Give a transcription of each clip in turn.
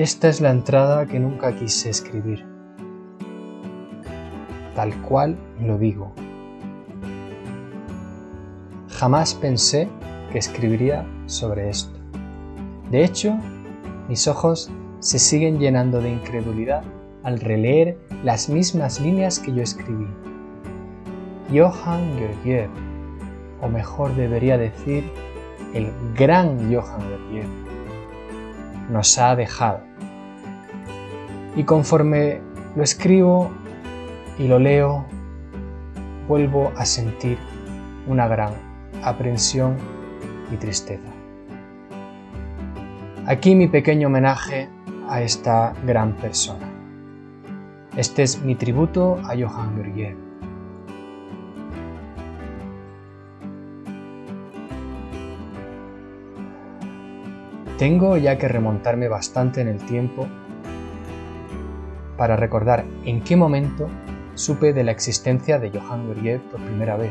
Esta es la entrada que nunca quise escribir. Tal cual lo digo. Jamás pensé que escribiría sobre esto. De hecho, mis ojos se siguen llenando de incredulidad al releer las mismas líneas que yo escribí. Johann Georgiev, o mejor debería decir, el gran Johann Georgiev, nos ha dejado. Y conforme lo escribo y lo leo, vuelvo a sentir una gran aprensión y tristeza. Aquí mi pequeño homenaje a esta gran persona. Este es mi tributo a Johann Georgiev. Tengo ya que remontarme bastante en el tiempo para recordar en qué momento supe de la existencia de Johann Georgiev por primera vez.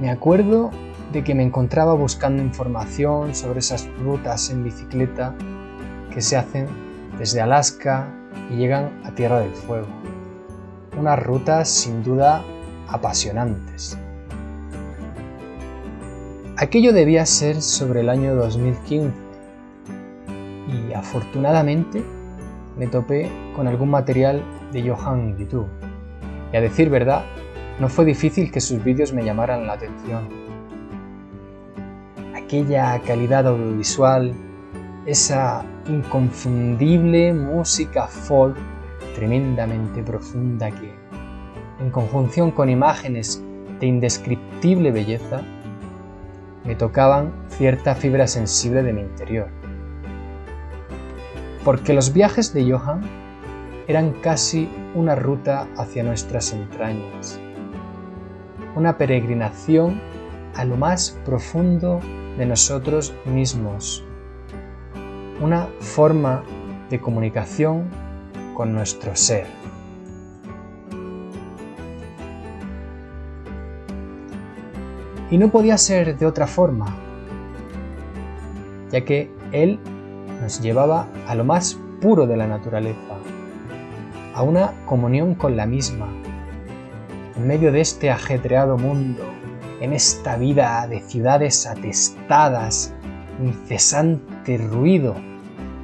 Me acuerdo de que me encontraba buscando información sobre esas rutas en bicicleta que se hacen desde Alaska y llegan a Tierra del Fuego. Unas rutas sin duda apasionantes. Aquello debía ser sobre el año 2015 y afortunadamente me topé con algún material de Johan en YouTube. Y a decir verdad, no fue difícil que sus vídeos me llamaran la atención. Aquella calidad audiovisual, esa inconfundible música folk tremendamente profunda que, en conjunción con imágenes de indescriptible belleza, me tocaban cierta fibra sensible de mi interior. Porque los viajes de Johan eran casi una ruta hacia nuestras entrañas, una peregrinación a lo más profundo de nosotros mismos, una forma de comunicación con nuestro ser. Y no podía ser de otra forma, ya que Él nos llevaba a lo más puro de la naturaleza, a una comunión con la misma, en medio de este ajetreado mundo, en esta vida de ciudades atestadas, incesante ruido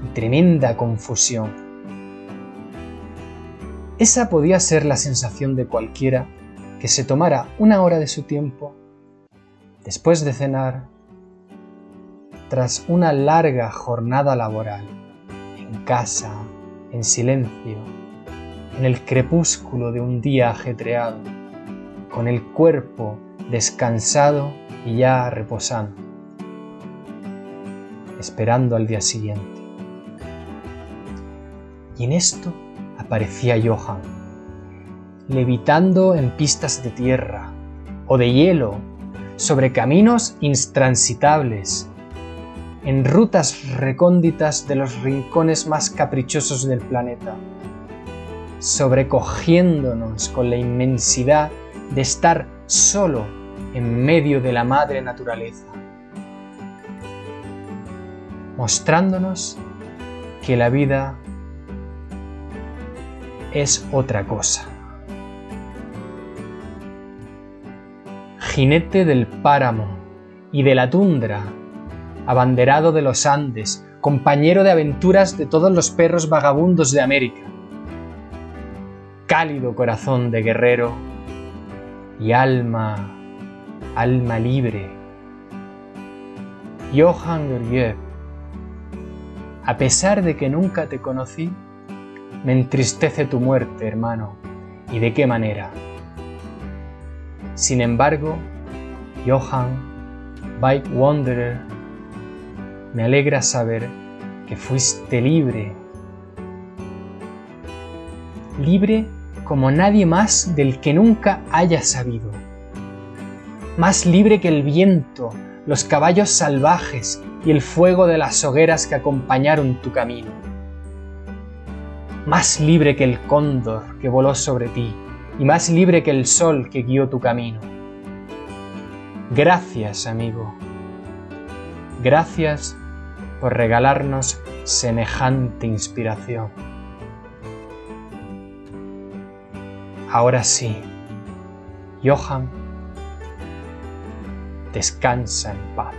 y tremenda confusión. Esa podía ser la sensación de cualquiera que se tomara una hora de su tiempo después de cenar, tras una larga jornada laboral, en casa, en silencio, en el crepúsculo de un día ajetreado, con el cuerpo descansado y ya reposando, esperando al día siguiente. Y en esto aparecía Johan, levitando en pistas de tierra o de hielo sobre caminos intransitables, en rutas recónditas de los rincones más caprichosos del planeta, sobrecogiéndonos con la inmensidad de estar solo en medio de la madre naturaleza, mostrándonos que la vida es otra cosa. Jinete del páramo y de la tundra, abanderado de los Andes, compañero de aventuras de todos los perros vagabundos de América, cálido corazón de guerrero y alma, alma libre. Johann Georgiev, a pesar de que nunca te conocí, me entristece tu muerte, hermano, y de qué manera. Sin embargo, Johann, Bike Wanderer, me alegra saber que fuiste libre. Libre como nadie más del que nunca haya sabido. Más libre que el viento, los caballos salvajes y el fuego de las hogueras que acompañaron tu camino. Más libre que el cóndor que voló sobre ti y más libre que el sol que guió tu camino. Gracias, amigo. Gracias por regalarnos semejante inspiración. Ahora sí, Johan, descansa en paz.